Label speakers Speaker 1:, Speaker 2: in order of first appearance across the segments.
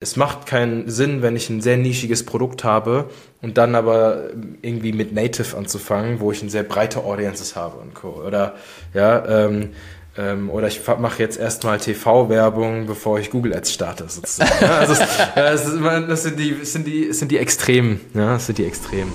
Speaker 1: es macht keinen Sinn, wenn ich ein sehr nischiges Produkt habe und dann aber irgendwie mit Native anzufangen, wo ich eine sehr breite Audiences habe und Co. Oder ja, ähm, ähm, oder ich mache jetzt erstmal TV-Werbung, bevor ich Google Ads starte, sozusagen. also, das, ist, das, sind die, das sind die, das sind die Extremen. Ja, das sind die Extremen.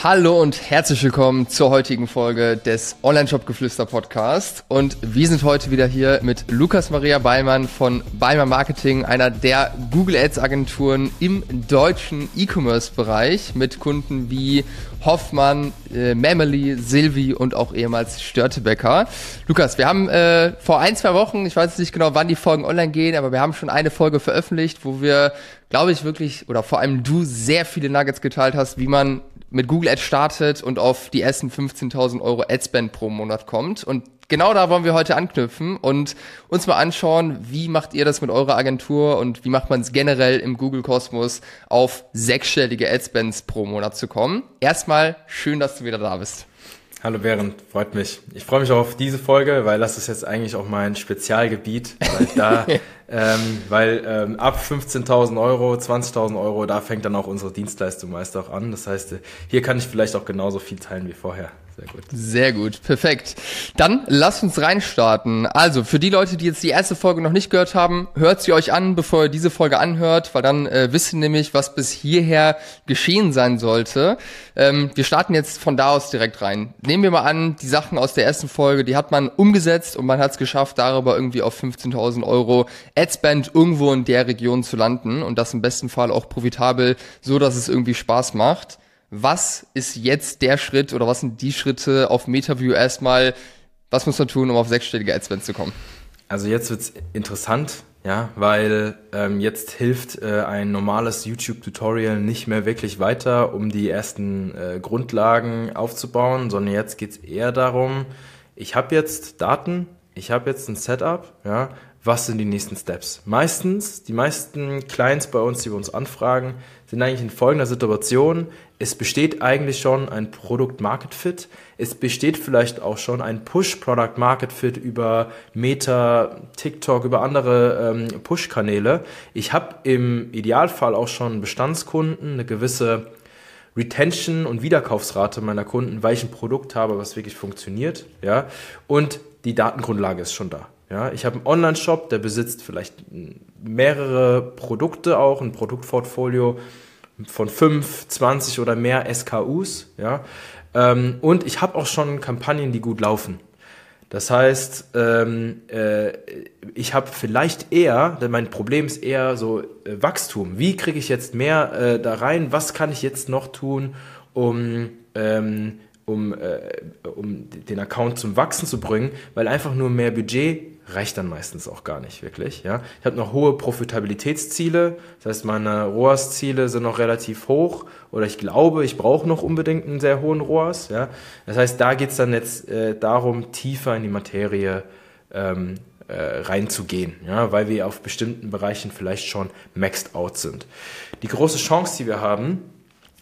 Speaker 2: Hallo und herzlich willkommen zur heutigen Folge des Online-Shop-Geflüster Podcast. Und wir sind heute wieder hier mit Lukas Maria Beimann von Beimann Marketing, einer der Google Ads Agenturen im deutschen E-Commerce-Bereich mit Kunden wie Hoffmann, äh, Memely, Silvi und auch ehemals Störtebecker. Lukas, wir haben äh, vor ein, zwei Wochen, ich weiß nicht genau, wann die Folgen online gehen, aber wir haben schon eine Folge veröffentlicht, wo wir, glaube ich, wirklich, oder vor allem du sehr viele Nuggets geteilt hast, wie man mit Google Ads startet und auf die ersten 15.000 Euro Adspend pro Monat kommt. Und genau da wollen wir heute anknüpfen und uns mal anschauen, wie macht ihr das mit eurer Agentur und wie macht man es generell im Google-Kosmos auf sechsstellige Adspends pro Monat zu kommen. Erstmal schön, dass du wieder da bist.
Speaker 1: Hallo Berend, freut mich. Ich freue mich auch auf diese Folge, weil das ist jetzt eigentlich auch mein Spezialgebiet, weil da, ähm, weil ähm, ab 15.000 Euro, 20.000 Euro, da fängt dann auch unsere Dienstleistung meist auch an. Das heißt, hier kann ich vielleicht auch genauso viel teilen wie vorher.
Speaker 2: Sehr gut. Sehr gut, perfekt. Dann lasst uns reinstarten. Also, für die Leute, die jetzt die erste Folge noch nicht gehört haben, hört sie euch an, bevor ihr diese Folge anhört, weil dann äh, wisst ihr nämlich, was bis hierher geschehen sein sollte. Ähm, wir starten jetzt von da aus direkt rein. Nehmen wir mal an, die Sachen aus der ersten Folge, die hat man umgesetzt und man hat es geschafft, darüber irgendwie auf 15.000 Euro Adspend irgendwo in der Region zu landen und das im besten Fall auch profitabel, so dass es irgendwie Spaß macht was ist jetzt der Schritt oder was sind die Schritte auf MetaView erstmal, was muss man tun, um auf sechsstellige Adspends zu kommen?
Speaker 1: Also jetzt wird's interessant, ja, weil ähm, jetzt hilft äh, ein normales YouTube-Tutorial nicht mehr wirklich weiter, um die ersten äh, Grundlagen aufzubauen, sondern jetzt geht's eher darum, ich habe jetzt Daten, ich habe jetzt ein Setup, ja, was sind die nächsten Steps? Meistens, die meisten Clients bei uns, die wir uns anfragen, sind eigentlich in folgender Situation. Es besteht eigentlich schon ein Product-Market-Fit. Es besteht vielleicht auch schon ein Push-Product-Market-Fit über Meta, TikTok, über andere ähm, Push-Kanäle. Ich habe im Idealfall auch schon Bestandskunden, eine gewisse Retention und Wiederkaufsrate meiner Kunden, weil ich ein Produkt habe, was wirklich funktioniert. Ja? Und die Datengrundlage ist schon da. Ja, ich habe einen Online-Shop, der besitzt vielleicht mehrere Produkte auch, ein Produktportfolio von 5, 20 oder mehr SKUs. Ja, ähm, und ich habe auch schon Kampagnen, die gut laufen. Das heißt, ähm, äh, ich habe vielleicht eher, denn mein Problem ist eher so äh, Wachstum. Wie kriege ich jetzt mehr äh, da rein? Was kann ich jetzt noch tun, um ähm, um, äh, um den Account zum Wachsen zu bringen, weil einfach nur mehr Budget reicht dann meistens auch gar nicht wirklich. Ja? Ich habe noch hohe Profitabilitätsziele, das heißt meine ROAS-Ziele sind noch relativ hoch oder ich glaube, ich brauche noch unbedingt einen sehr hohen ROAS. Ja? Das heißt, da geht es dann jetzt äh, darum, tiefer in die Materie ähm, äh, reinzugehen, ja? weil wir auf bestimmten Bereichen vielleicht schon maxed out sind. Die große Chance, die wir haben,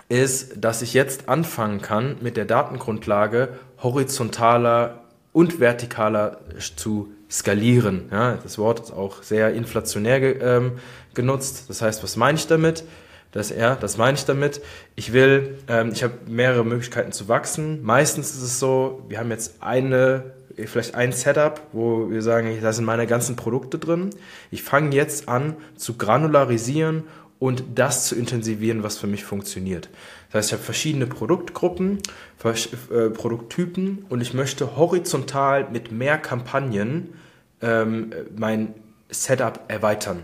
Speaker 1: ist, dass ich jetzt anfangen kann, mit der Datengrundlage horizontaler und vertikaler zu skalieren. Ja, das Wort ist auch sehr inflationär ge, ähm, genutzt. Das heißt, was meine ich damit? Das, ja, das meine ich damit. Ich will, ähm, ich habe mehrere Möglichkeiten zu wachsen. Meistens ist es so, wir haben jetzt eine, vielleicht ein Setup, wo wir sagen, da sind meine ganzen Produkte drin. Ich fange jetzt an zu granularisieren und das zu intensivieren, was für mich funktioniert. Das heißt, ich habe verschiedene Produktgruppen, äh, Produkttypen und ich möchte horizontal mit mehr Kampagnen ähm, mein Setup erweitern.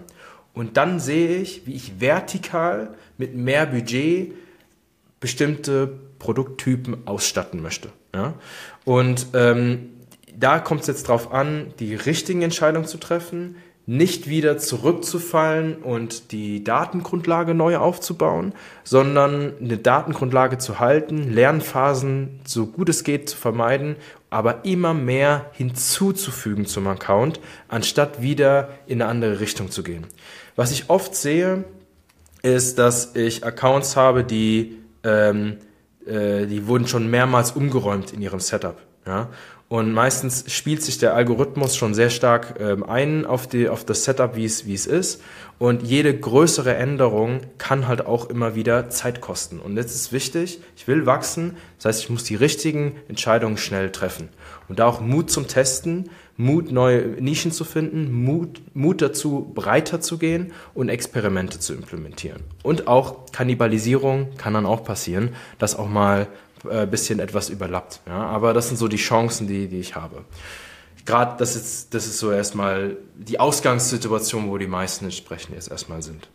Speaker 1: Und dann sehe ich, wie ich vertikal mit mehr Budget bestimmte Produkttypen ausstatten möchte. Ja? Und ähm, da kommt es jetzt darauf an, die richtigen Entscheidungen zu treffen, nicht wieder zurückzufallen und die Datengrundlage neu aufzubauen, sondern eine Datengrundlage zu halten, Lernphasen so gut es geht zu vermeiden, aber immer mehr hinzuzufügen zum Account, anstatt wieder in eine andere Richtung zu gehen. Was ich oft sehe, ist, dass ich Accounts habe, die, ähm, äh, die wurden schon mehrmals umgeräumt in ihrem Setup. Ja? Und meistens spielt sich der Algorithmus schon sehr stark ähm, ein auf, die, auf das Setup, wie es, ist. Und jede größere Änderung kann halt auch immer wieder Zeit kosten. Und jetzt ist wichtig, ich will wachsen, das heißt, ich muss die richtigen Entscheidungen schnell treffen. Und da auch Mut zum Testen, Mut, neue Nischen zu finden, Mut, Mut dazu, breiter zu gehen und Experimente zu implementieren. Und auch Kannibalisierung kann dann auch passieren, dass auch mal äh, bisschen etwas überlappt. Ja? Aber das sind so die Chancen, die, die ich habe. Gerade das ist, das ist so erstmal die Ausgangssituation, wo die meisten entsprechend jetzt erstmal sind.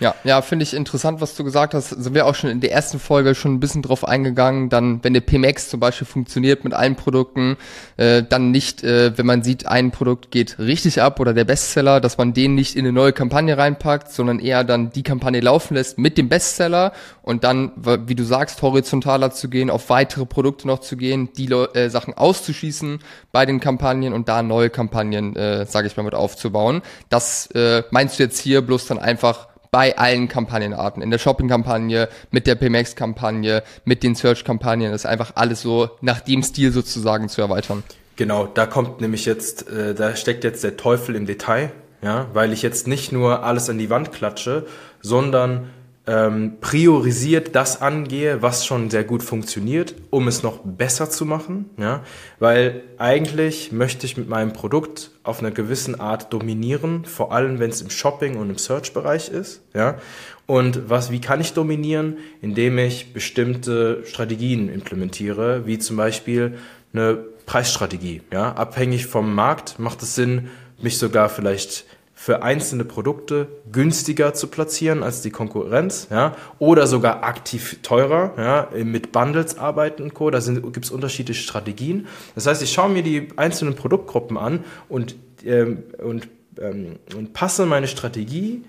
Speaker 2: Ja, ja, finde ich interessant, was du gesagt hast. Sind wir auch schon in der ersten Folge schon ein bisschen drauf eingegangen. Dann, wenn der PMX zum Beispiel funktioniert mit allen Produkten, äh, dann nicht, äh, wenn man sieht, ein Produkt geht richtig ab oder der Bestseller, dass man den nicht in eine neue Kampagne reinpackt, sondern eher dann die Kampagne laufen lässt mit dem Bestseller und dann, wie du sagst, horizontaler zu gehen, auf weitere Produkte noch zu gehen, die äh, Sachen auszuschießen bei den Kampagnen und da neue Kampagnen, äh, sage ich mal, mit aufzubauen. Das äh, meinst du jetzt hier bloß dann einfach bei allen Kampagnenarten. In der Shopping-Kampagne, mit der PMX-Kampagne, mit den Search-Kampagnen. Ist einfach alles so nach dem Stil sozusagen zu erweitern.
Speaker 1: Genau, da kommt nämlich jetzt, äh, da steckt jetzt der Teufel im Detail, ja, weil ich jetzt nicht nur alles an die Wand klatsche, sondern ähm, priorisiert das angehe, was schon sehr gut funktioniert, um es noch besser zu machen. Ja? Weil eigentlich möchte ich mit meinem Produkt auf einer gewissen Art dominieren, vor allem wenn es im Shopping und im Search-Bereich ist. Ja? Und was, wie kann ich dominieren? Indem ich bestimmte Strategien implementiere, wie zum Beispiel eine Preisstrategie. Ja? Abhängig vom Markt macht es Sinn, mich sogar vielleicht für einzelne Produkte günstiger zu platzieren als die Konkurrenz, ja, oder sogar aktiv teurer, ja, mit Bundles arbeiten und Co. Da gibt es unterschiedliche Strategien. Das heißt, ich schaue mir die einzelnen Produktgruppen an und, ähm, und, ähm, und passe meine Strategie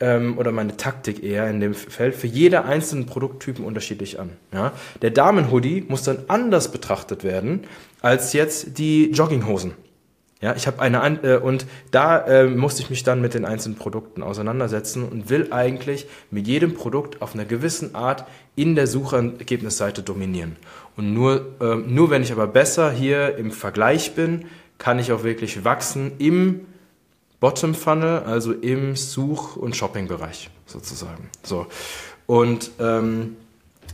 Speaker 1: ähm, oder meine Taktik eher in dem Feld für jede einzelnen Produkttypen unterschiedlich an. Ja. Der Damenhoodie muss dann anders betrachtet werden als jetzt die Jogginghosen. Ja, ich habe eine äh, und da äh, musste ich mich dann mit den einzelnen Produkten auseinandersetzen und will eigentlich mit jedem Produkt auf einer gewissen Art in der Suchergebnisseite dominieren. Und nur, äh, nur wenn ich aber besser hier im Vergleich bin, kann ich auch wirklich wachsen im Bottom Funnel, also im Such- und Shopping-Bereich sozusagen. So und ähm,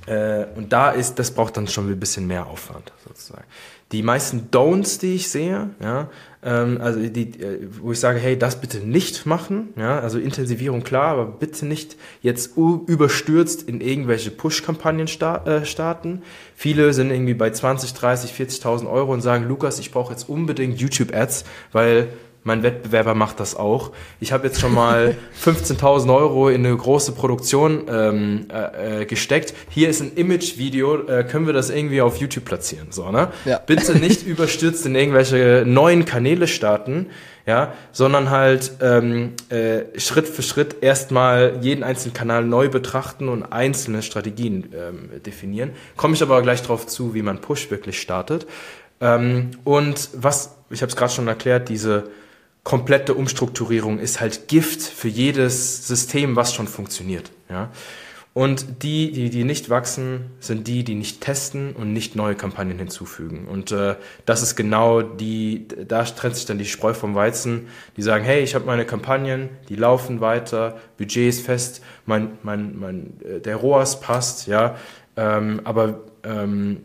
Speaker 1: äh, und da ist, das braucht dann schon ein bisschen mehr Aufwand sozusagen. Die meisten Don'ts, die ich sehe, ja, ähm, also die, äh, wo ich sage, hey, das bitte nicht machen, ja, also Intensivierung klar, aber bitte nicht jetzt überstürzt in irgendwelche Push-Kampagnen äh, starten. Viele sind irgendwie bei 20, 30, 40.000 Euro und sagen, Lukas, ich brauche jetzt unbedingt YouTube-Ads, weil mein Wettbewerber macht das auch. Ich habe jetzt schon mal 15.000 Euro in eine große Produktion ähm, äh, äh, gesteckt. Hier ist ein Image-Video, äh, können wir das irgendwie auf YouTube platzieren? So, ne? Ja. Bitte nicht überstürzt in irgendwelche neuen Kanäle starten, ja, sondern halt ähm, äh, Schritt für Schritt erstmal jeden einzelnen Kanal neu betrachten und einzelne Strategien ähm, definieren. Komme ich aber gleich drauf zu, wie man Push wirklich startet. Ähm, und was, ich habe es gerade schon erklärt, diese komplette Umstrukturierung ist halt Gift für jedes System, was schon funktioniert. Ja? Und die, die, die nicht wachsen, sind die, die nicht testen und nicht neue Kampagnen hinzufügen. Und äh, das ist genau die, da trennt sich dann die Spreu vom Weizen. Die sagen, hey, ich habe meine Kampagnen, die laufen weiter, Budget ist fest, mein, mein, mein, äh, der ROAS passt, ja, ähm, aber ähm,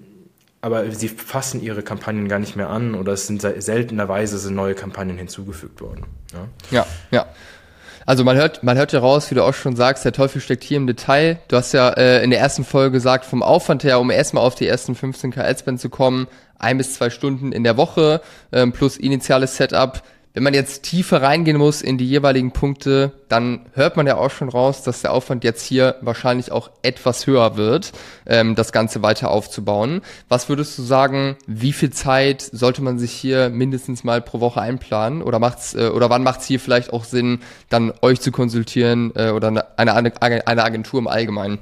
Speaker 1: aber sie fassen ihre Kampagnen gar nicht mehr an oder es sind seltenerweise sind neue Kampagnen hinzugefügt worden.
Speaker 2: Ja, ja. ja. Also man hört, man hört ja raus, wie du auch schon sagst, der Teufel steckt hier im Detail. Du hast ja äh, in der ersten Folge gesagt, vom Aufwand her, um erstmal auf die ersten 15k Adspend zu kommen, ein bis zwei Stunden in der Woche ähm, plus initiales Setup wenn man jetzt tiefer reingehen muss in die jeweiligen Punkte, dann hört man ja auch schon raus, dass der Aufwand jetzt hier wahrscheinlich auch etwas höher wird, ähm, das Ganze weiter aufzubauen. Was würdest du sagen, wie viel Zeit sollte man sich hier mindestens mal pro Woche einplanen? Oder macht's, äh, oder wann macht es hier vielleicht auch Sinn, dann euch zu konsultieren äh, oder eine, eine Agentur im Allgemeinen?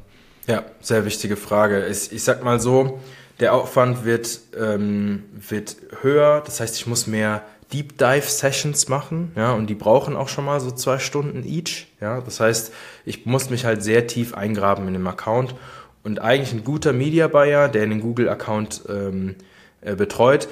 Speaker 1: Ja, sehr wichtige Frage. Ich, ich sag mal so, der Aufwand wird, ähm, wird höher, das heißt, ich muss mehr Deep Dive Sessions machen, ja, und die brauchen auch schon mal so zwei Stunden each, ja. Das heißt, ich muss mich halt sehr tief eingraben in dem Account und eigentlich ein guter Media Buyer, der den Google Account ähm, äh, betreut,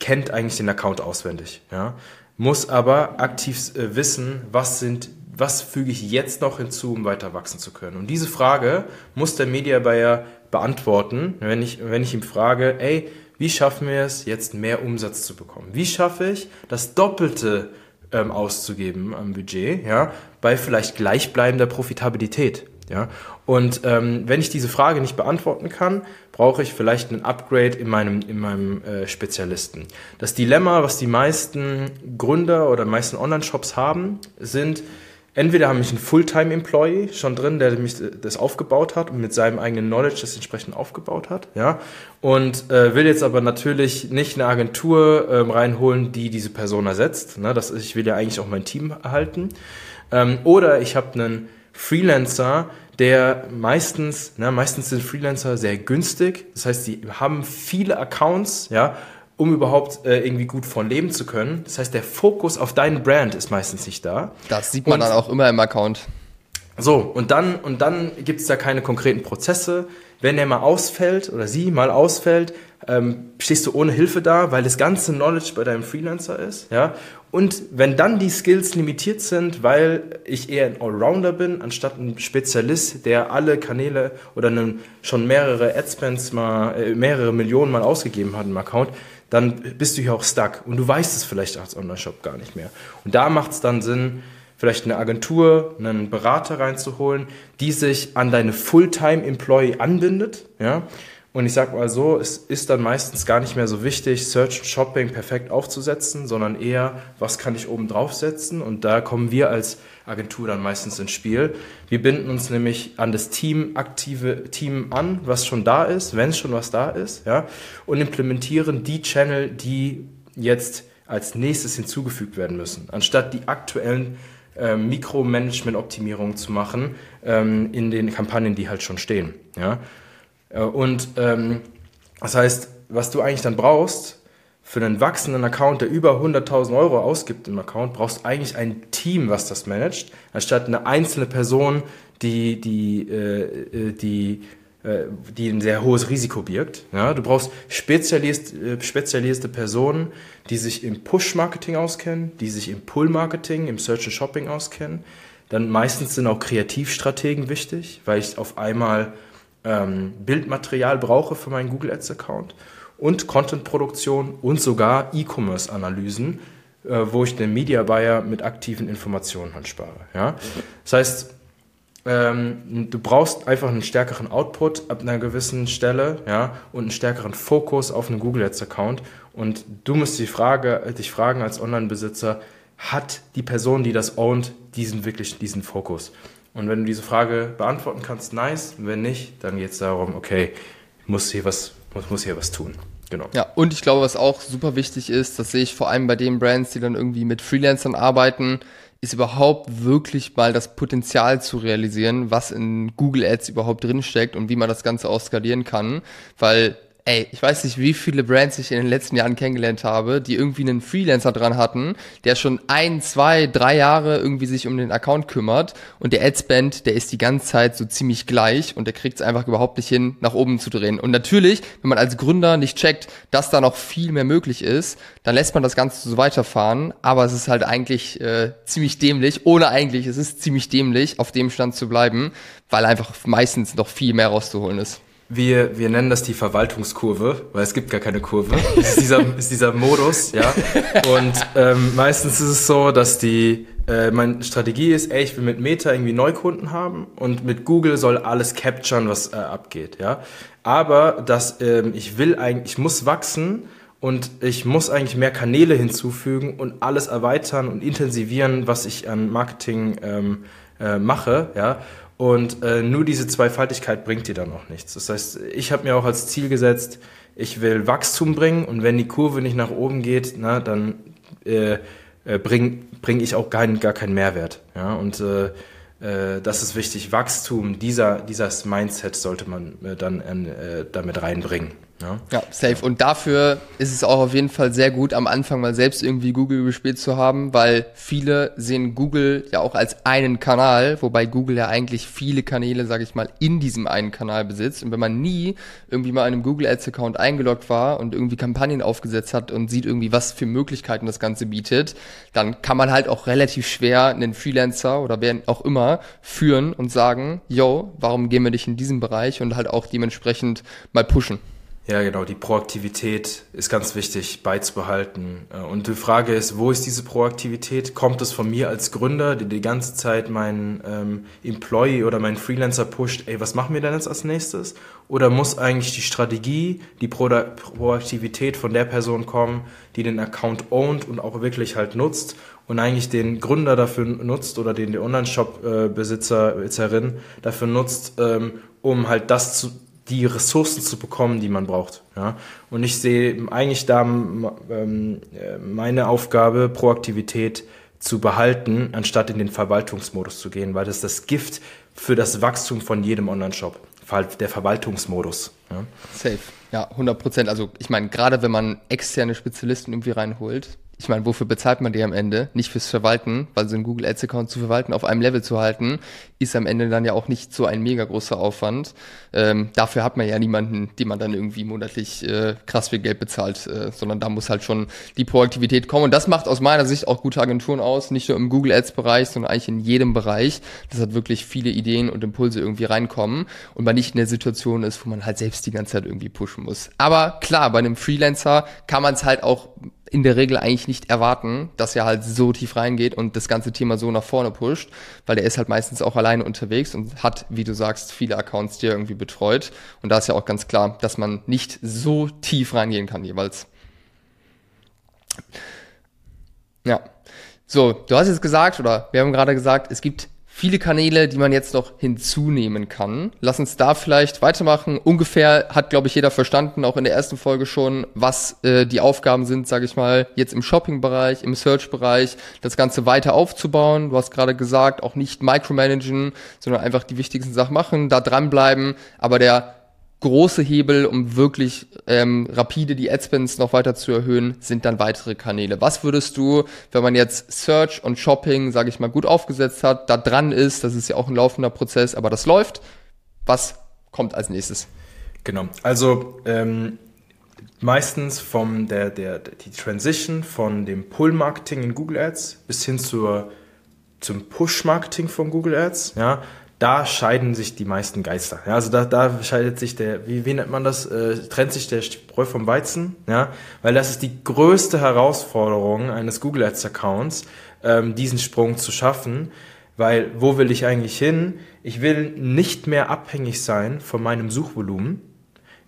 Speaker 1: kennt eigentlich den Account auswendig, ja, muss aber aktiv äh, wissen, was sind was füge ich jetzt noch hinzu, um weiter wachsen zu können? Und diese Frage muss der Media Buyer beantworten, wenn ich, wenn ich ihm frage, ey, wie schaffen wir es, jetzt mehr Umsatz zu bekommen? Wie schaffe ich, das Doppelte ähm, auszugeben am Budget, ja, bei vielleicht gleichbleibender Profitabilität? Ja? Und ähm, wenn ich diese Frage nicht beantworten kann, brauche ich vielleicht ein Upgrade in meinem, in meinem äh, Spezialisten. Das Dilemma, was die meisten Gründer oder meisten Online-Shops haben, sind, entweder habe ich einen Fulltime-Employee schon drin, der mich das aufgebaut hat und mit seinem eigenen Knowledge das entsprechend aufgebaut hat, ja, und äh, will jetzt aber natürlich nicht eine Agentur ähm, reinholen, die diese Person ersetzt. Ne? Das, ich will ja eigentlich auch mein Team erhalten. Ähm, oder ich habe einen Freelancer, der meistens, ne, meistens sind Freelancer sehr günstig. Das heißt, die haben viele Accounts, ja, um überhaupt äh, irgendwie gut von leben zu können. Das heißt, der Fokus auf deinen Brand ist meistens nicht da.
Speaker 2: Das sieht man und, dann auch immer im Account.
Speaker 1: So, und dann, und dann gibt es da keine konkreten Prozesse. Wenn er mal ausfällt oder sie mal ausfällt, ähm, stehst du ohne Hilfe da, weil das ganze Knowledge bei deinem Freelancer ist. Ja? Und wenn dann die Skills limitiert sind, weil ich eher ein Allrounder bin, anstatt ein Spezialist, der alle Kanäle oder einen, schon mehrere Adspends mal, äh, mehrere Millionen mal ausgegeben hat im Account, dann bist du hier auch stuck und du weißt es vielleicht als Online-Shop gar nicht mehr. Und da macht es dann Sinn, vielleicht eine Agentur, einen Berater reinzuholen, die sich an deine Fulltime-Employee anbindet, ja. Und ich sag mal so, es ist dann meistens gar nicht mehr so wichtig, Search und Shopping perfekt aufzusetzen, sondern eher, was kann ich oben draufsetzen? Und da kommen wir als Agentur dann meistens ins Spiel. Wir binden uns nämlich an das Team, aktive Team an, was schon da ist, wenn schon was da ist, ja, und implementieren die Channel, die jetzt als nächstes hinzugefügt werden müssen, anstatt die aktuellen äh, Mikromanagement-Optimierungen zu machen ähm, in den Kampagnen, die halt schon stehen. Ja? Äh, und ähm, das heißt, was du eigentlich dann brauchst, für einen wachsenden Account, der über 100.000 Euro ausgibt im Account, brauchst du eigentlich ein Team, was das managt, anstatt eine einzelne Person, die, die, äh, äh die, äh, die ein sehr hohes Risiko birgt. Ja, du brauchst spezialist, spezialisierte Personen, die sich im Push-Marketing auskennen, die sich im Pull-Marketing, im Search and Shopping auskennen. Dann meistens sind auch Kreativstrategen wichtig, weil ich auf einmal ähm, Bildmaterial brauche für meinen Google Ads Account und Content-Produktion und sogar E-Commerce-Analysen, äh, wo ich den Media Buyer mit aktiven Informationen halt spare. Ja? Das heißt, ähm, du brauchst einfach einen stärkeren Output ab einer gewissen Stelle ja, und einen stärkeren Fokus auf einen Google Ads Account. Und du musst die Frage, dich fragen als Online-Besitzer, hat die Person, die das ownt, diesen wirklich diesen Fokus? Und wenn du diese Frage beantworten kannst, nice. Wenn nicht, dann geht es darum, okay, muss hier was muss, muss hier was tun.
Speaker 2: Genau. Ja, und ich glaube, was auch super wichtig ist, das sehe ich vor allem bei den Brands, die dann irgendwie mit Freelancern arbeiten, ist überhaupt wirklich mal das Potenzial zu realisieren, was in Google Ads überhaupt drinsteckt und wie man das Ganze auch skalieren kann. Weil ey, ich weiß nicht, wie viele Brands ich in den letzten Jahren kennengelernt habe, die irgendwie einen Freelancer dran hatten, der schon ein, zwei, drei Jahre irgendwie sich um den Account kümmert und der Adspend, der ist die ganze Zeit so ziemlich gleich und der kriegt es einfach überhaupt nicht hin, nach oben zu drehen. Und natürlich, wenn man als Gründer nicht checkt, dass da noch viel mehr möglich ist, dann lässt man das Ganze so weiterfahren, aber es ist halt eigentlich äh, ziemlich dämlich, ohne eigentlich, es ist ziemlich dämlich, auf dem Stand zu bleiben, weil einfach meistens noch viel mehr rauszuholen ist.
Speaker 1: Wir, wir nennen das die Verwaltungskurve, weil es gibt gar keine Kurve. Es ist dieser, ist dieser Modus, ja. Und ähm, meistens ist es so, dass die äh, meine Strategie ist, ey, ich will mit Meta irgendwie Neukunden haben und mit Google soll alles capturen, was äh, abgeht, ja. Aber dass ähm, ich will eigentlich, ich muss wachsen und ich muss eigentlich mehr Kanäle hinzufügen und alles erweitern und intensivieren, was ich an Marketing ähm, äh, mache, ja. Und äh, nur diese Zweifaltigkeit bringt dir dann auch nichts. Das heißt, ich habe mir auch als Ziel gesetzt, ich will Wachstum bringen und wenn die Kurve nicht nach oben geht, na, dann äh, äh, bringe bring ich auch kein, gar keinen Mehrwert. Ja? Und äh, äh, das ist wichtig. Wachstum, dieser, dieses Mindset sollte man äh, dann äh, damit reinbringen.
Speaker 2: Ja. ja, safe. Und dafür ist es auch auf jeden Fall sehr gut, am Anfang mal selbst irgendwie Google gespielt zu haben, weil viele sehen Google ja auch als einen Kanal, wobei Google ja eigentlich viele Kanäle, sage ich mal, in diesem einen Kanal besitzt. Und wenn man nie irgendwie mal in einem Google Ads Account eingeloggt war und irgendwie Kampagnen aufgesetzt hat und sieht irgendwie, was für Möglichkeiten das Ganze bietet, dann kann man halt auch relativ schwer einen Freelancer oder wer auch immer führen und sagen, yo, warum gehen wir nicht in diesen Bereich und halt auch dementsprechend mal pushen.
Speaker 1: Ja, genau. Die Proaktivität ist ganz wichtig beizubehalten. Äh, und die Frage ist, wo ist diese Proaktivität? Kommt es von mir als Gründer, der die ganze Zeit meinen ähm, Employee oder meinen Freelancer pusht, ey, was machen wir denn jetzt als nächstes? Oder muss eigentlich die Strategie, die Pro Proaktivität von der Person kommen, die den Account ownt und auch wirklich halt nutzt und eigentlich den Gründer dafür nutzt oder den, der Online-Shop-Besitzer, äh, Besitzerin dafür nutzt, ähm, um halt das zu die Ressourcen zu bekommen, die man braucht. Ja? Und ich sehe eigentlich da ähm, meine Aufgabe, Proaktivität zu behalten, anstatt in den Verwaltungsmodus zu gehen, weil das ist das Gift für das Wachstum von jedem Online-Shop, der Verwaltungsmodus. Ja?
Speaker 2: Safe, ja, 100 Prozent. Also ich meine, gerade wenn man externe Spezialisten irgendwie reinholt, ich meine, wofür bezahlt man die am Ende? Nicht fürs Verwalten, weil so einen Google Ads Account zu verwalten, auf einem Level zu halten, ist am Ende dann ja auch nicht so ein mega großer Aufwand. Ähm, dafür hat man ja niemanden, den man dann irgendwie monatlich äh, krass viel Geld bezahlt, äh, sondern da muss halt schon die Proaktivität kommen. Und das macht aus meiner Sicht auch gute Agenturen aus, nicht nur im Google Ads Bereich, sondern eigentlich in jedem Bereich, dass halt wirklich viele Ideen und Impulse irgendwie reinkommen und man nicht in der Situation ist, wo man halt selbst die ganze Zeit irgendwie pushen muss. Aber klar, bei einem Freelancer kann man es halt auch in der Regel eigentlich nicht erwarten, dass er halt so tief reingeht und das ganze Thema so nach vorne pusht, weil er ist halt meistens auch alleine unterwegs und hat, wie du sagst, viele Accounts, die er irgendwie betreut. Und da ist ja auch ganz klar, dass man nicht so tief reingehen kann jeweils. Ja. So, du hast jetzt gesagt, oder wir haben gerade gesagt, es gibt viele Kanäle, die man jetzt noch hinzunehmen kann. Lass uns da vielleicht weitermachen. Ungefähr hat, glaube ich, jeder verstanden, auch in der ersten Folge schon, was äh, die Aufgaben sind, sage ich mal, jetzt im Shopping-Bereich, im Search-Bereich, das Ganze weiter aufzubauen. Du hast gerade gesagt, auch nicht micromanagen, sondern einfach die wichtigsten Sachen machen, da dranbleiben. Aber der große Hebel, um wirklich ähm, rapide die Adspends noch weiter zu erhöhen, sind dann weitere Kanäle. Was würdest du, wenn man jetzt Search und Shopping, sage ich mal, gut aufgesetzt hat, da dran ist, das ist ja auch ein laufender Prozess, aber das läuft, was kommt als nächstes?
Speaker 1: Genau, also ähm, meistens vom der, der, die Transition von dem Pull-Marketing in Google Ads bis hin zur, zum Push-Marketing von Google Ads, ja, da scheiden sich die meisten Geister. Ja, also da, da scheidet sich der, wie, wie nennt man das, äh, trennt sich der Spreu vom Weizen, ja, weil das ist die größte Herausforderung eines Google Ads Accounts, ähm, diesen Sprung zu schaffen, weil wo will ich eigentlich hin? Ich will nicht mehr abhängig sein von meinem Suchvolumen.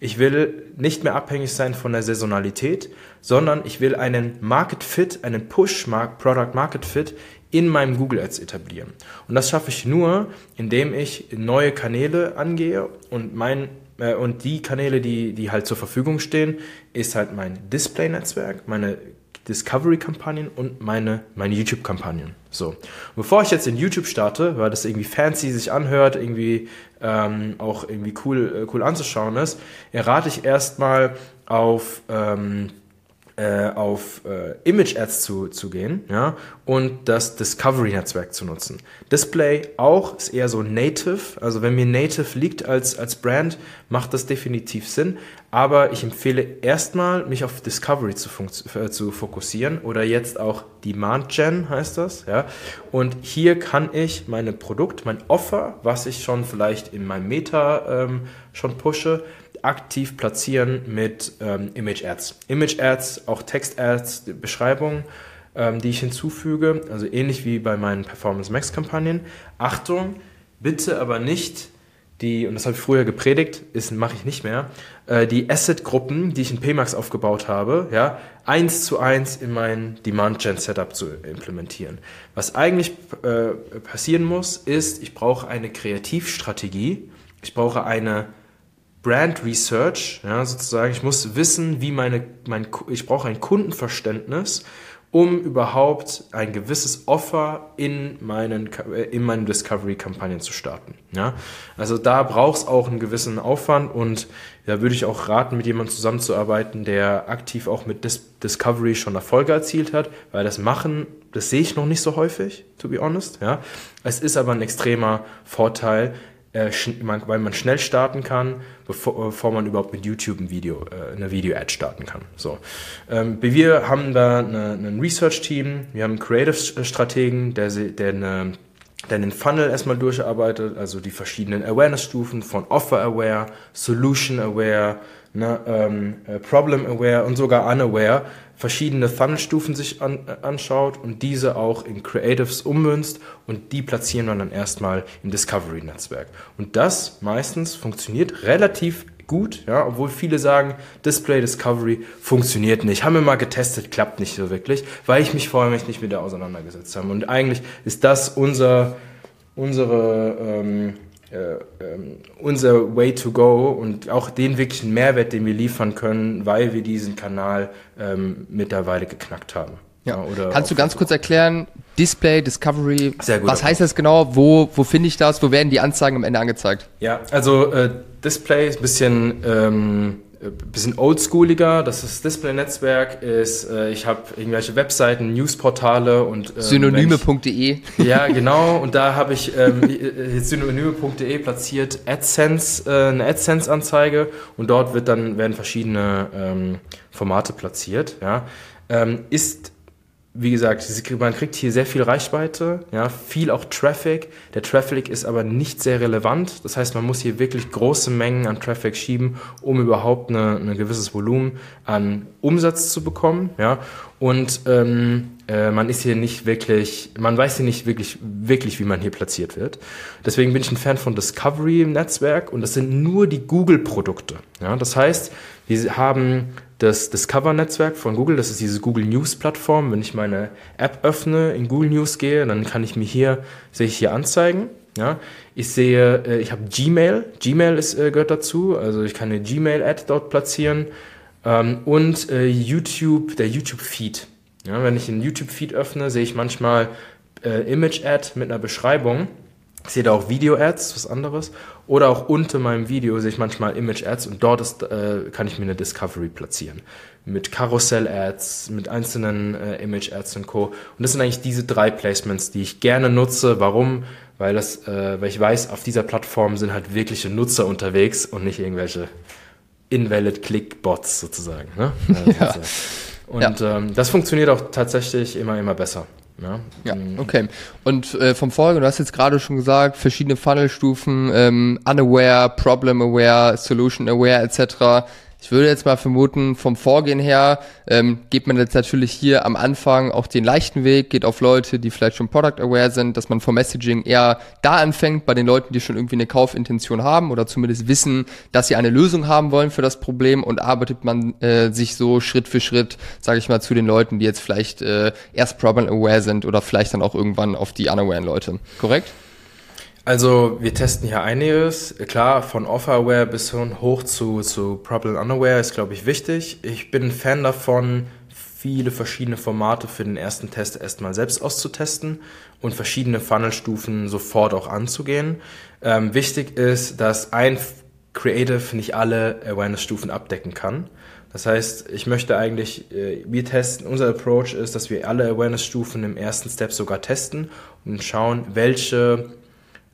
Speaker 1: Ich will nicht mehr abhängig sein von der Saisonalität, sondern ich will einen Market Fit, einen Push Product Market Fit in meinem Google Ads etablieren. Und das schaffe ich nur, indem ich neue Kanäle angehe und mein äh, und die Kanäle, die, die halt zur Verfügung stehen, ist halt mein Display-Netzwerk, meine Discovery-Kampagnen und meine, meine YouTube-Kampagnen. So. Bevor ich jetzt in YouTube starte, weil das irgendwie fancy sich anhört, irgendwie ähm, auch irgendwie cool, äh, cool anzuschauen ist, errate ich erstmal auf ähm, äh, auf äh, Image-Ads zu, zu gehen ja, und das Discovery-Netzwerk zu nutzen. Display auch ist eher so native, also wenn mir native liegt als, als Brand, macht das definitiv Sinn, aber ich empfehle erstmal, mich auf Discovery zu, äh, zu fokussieren oder jetzt auch Demand Gen heißt das. Ja? Und hier kann ich meine Produkt, mein Offer, was ich schon vielleicht in meinem Meta ähm, schon pushe, aktiv platzieren mit ähm, Image Ads. Image Ads, auch Text Ads, Beschreibungen, ähm, die ich hinzufüge, also ähnlich wie bei meinen Performance Max Kampagnen. Achtung, bitte aber nicht die, und das habe ich früher gepredigt, mache ich nicht mehr, äh, die Asset-Gruppen, die ich in PMAX aufgebaut habe, ja, eins zu eins in mein Demand-Gen-Setup zu implementieren. Was eigentlich äh, passieren muss, ist, ich brauche eine Kreativstrategie, ich brauche eine Brand Research, ja, sozusagen. Ich muss wissen, wie meine, mein, ich brauche ein Kundenverständnis um überhaupt ein gewisses Offer in meinen, in meinen Discovery-Kampagnen zu starten. Ja? Also da braucht es auch einen gewissen Aufwand und da würde ich auch raten, mit jemandem zusammenzuarbeiten, der aktiv auch mit Dis Discovery schon Erfolge erzielt hat, weil das Machen, das sehe ich noch nicht so häufig, to be honest. Ja? Es ist aber ein extremer Vorteil, äh, weil man schnell starten kann, bevor, bevor man überhaupt mit YouTube ein Video, äh, eine Video-Ad starten kann. So. Ähm, wir haben da ein Research-Team, wir haben einen Creative-Strategen, der, der eine der den Funnel erstmal durcharbeitet, also die verschiedenen Awareness-Stufen von Offer-Aware, Solution-Aware, ne, ähm, äh, Problem-Aware und sogar Unaware, verschiedene Funnel-Stufen sich an, äh, anschaut und diese auch in Creatives ummünzt und die platzieren wir dann erstmal im Discovery-Netzwerk. Und das meistens funktioniert relativ gut, ja, obwohl viele sagen, Display Discovery funktioniert nicht. Haben wir mal getestet, klappt nicht so wirklich, weil ich mich vorher nicht mit der auseinandergesetzt habe. Und eigentlich ist das unser, unsere, ähm, äh, ähm, unser Way to go und auch den wirklichen Mehrwert, den wir liefern können, weil wir diesen Kanal ähm, mittlerweile geknackt haben.
Speaker 2: Ja. Oder Kannst du ganz kurz erklären, Display, Discovery, Sehr gut, was heißt das genau? Wo, wo finde ich das? Wo werden die Anzeigen am Ende angezeigt?
Speaker 1: Ja, also äh, Display ist ein bisschen, ähm, bisschen oldschooliger. Das ist Display-Netzwerk ist, äh, ich habe irgendwelche Webseiten, Newsportale und
Speaker 2: ähm, synonyme.de.
Speaker 1: Ja, genau. Und da habe ich ähm, äh, synonyme.de platziert AdSense, äh, eine AdSense-Anzeige und dort wird dann werden verschiedene ähm, Formate platziert. Ja, ähm, ist wie gesagt, man kriegt hier sehr viel Reichweite, ja, viel auch Traffic. Der Traffic ist aber nicht sehr relevant. Das heißt, man muss hier wirklich große Mengen an Traffic schieben, um überhaupt ein gewisses Volumen an Umsatz zu bekommen, ja. Und ähm, äh, man ist hier nicht wirklich, man weiß hier nicht wirklich, wirklich, wie man hier platziert wird. Deswegen bin ich ein Fan von Discovery im Netzwerk und das sind nur die Google-Produkte. Ja, das heißt, wir haben das Discover-Netzwerk von Google, das ist diese Google News-Plattform. Wenn ich meine App öffne, in Google News gehe, dann kann ich mir hier, sehe ich hier Anzeigen. Ja, ich sehe, äh, ich habe Gmail. Gmail ist, äh, gehört dazu. Also ich kann eine Gmail-Ad dort platzieren. Ähm, und äh, YouTube, der YouTube-Feed. Ja, wenn ich einen YouTube-Feed öffne, sehe ich manchmal Image-Ad mit einer Beschreibung. Ich sehe da auch Video-Ads, was anderes. Oder auch unter meinem Video sehe ich manchmal Image-Ads und dort ist, äh, kann ich mir eine Discovery platzieren. Mit Karussell-Ads, mit einzelnen äh, Image-Ads und Co. Und das sind eigentlich diese drei Placements, die ich gerne nutze. Warum? Weil, das, äh, weil ich weiß, auf dieser Plattform sind halt wirkliche Nutzer unterwegs und nicht irgendwelche Invalid-Click-Bots sozusagen. Ne? ja. Und ja. ähm, das funktioniert auch tatsächlich immer, immer besser.
Speaker 2: Ja, ja mhm. okay. Und äh, vom Folge, du hast jetzt gerade schon gesagt, verschiedene Funnelstufen, ähm, Unaware, Problem Aware, Solution Aware etc. Ich würde jetzt mal vermuten, vom Vorgehen her ähm, geht man jetzt natürlich hier am Anfang auch den leichten Weg, geht auf Leute, die vielleicht schon Product Aware sind, dass man vom Messaging eher da anfängt, bei den Leuten, die schon irgendwie eine Kaufintention haben oder zumindest wissen, dass sie eine Lösung haben wollen für das Problem und arbeitet man äh, sich so Schritt für Schritt, sage ich mal, zu den Leuten, die jetzt vielleicht äh, erst Problem Aware sind oder vielleicht dann auch irgendwann auf die Unaware Leute. Korrekt?
Speaker 1: Also wir testen hier einiges. Klar, von Offer-Aware bis hoch zu, zu Problem Unaware ist, glaube ich, wichtig. Ich bin ein Fan davon, viele verschiedene Formate für den ersten Test erstmal selbst auszutesten und verschiedene Funnelstufen sofort auch anzugehen. Ähm, wichtig ist, dass ein Creative nicht alle Awareness-Stufen abdecken kann. Das heißt, ich möchte eigentlich, äh, wir testen, unser Approach ist, dass wir alle Awareness-Stufen im ersten Step sogar testen und schauen, welche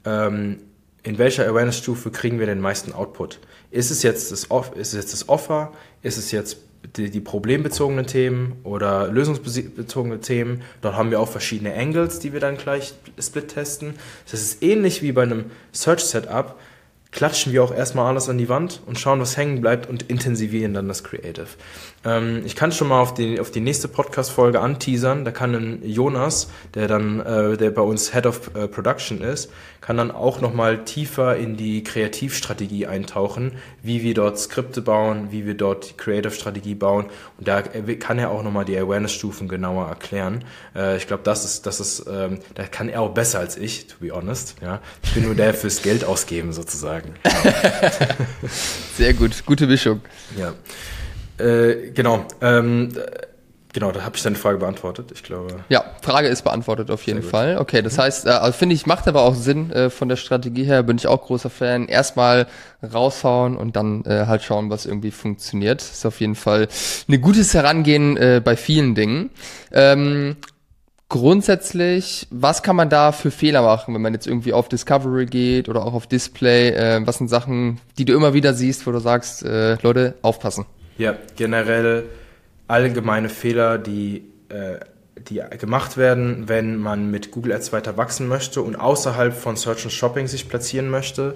Speaker 1: ähm, in welcher Awareness-Stufe kriegen wir den meisten Output? Ist es jetzt das, ist es jetzt das Offer? Ist es jetzt die, die problembezogenen Themen oder lösungsbezogene Themen? Dort haben wir auch verschiedene Angles, die wir dann gleich split testen. Das ist ähnlich wie bei einem Search-Setup klatschen wir auch erstmal alles an die Wand und schauen, was hängen bleibt und intensivieren dann das Creative. Ähm, ich kann schon mal auf die, auf die nächste Podcast-Folge anteasern. Da kann ein Jonas, der dann, äh, der bei uns Head of äh, Production ist, kann dann auch nochmal tiefer in die Kreativstrategie eintauchen, wie wir dort Skripte bauen, wie wir dort die Creative-Strategie bauen. Und da kann er auch nochmal die Awareness-Stufen genauer erklären. Äh, ich glaube, das ist, das ist, ähm, da kann er auch besser als ich, to be honest. Ja, ich bin nur der fürs Geld ausgeben sozusagen sagen.
Speaker 2: Sehr gut, gute Mischung.
Speaker 1: Ja. Äh, genau. Ähm, Genau, da habe ich deine Frage beantwortet, ich glaube.
Speaker 2: Ja, Frage ist beantwortet auf jeden Fall. Okay, das heißt, äh, also finde ich, macht aber auch Sinn äh, von der Strategie her, bin ich auch großer Fan. Erstmal raushauen und dann äh, halt schauen, was irgendwie funktioniert. Ist auf jeden Fall ein gutes Herangehen äh, bei vielen Dingen. Ähm, grundsätzlich, was kann man da für Fehler machen, wenn man jetzt irgendwie auf Discovery geht oder auch auf Display? Äh, was sind Sachen, die du immer wieder siehst, wo du sagst, äh, Leute, aufpassen?
Speaker 1: Ja, generell allgemeine Fehler, die, äh, die gemacht werden, wenn man mit Google Ads weiter wachsen möchte und außerhalb von Search and Shopping sich platzieren möchte,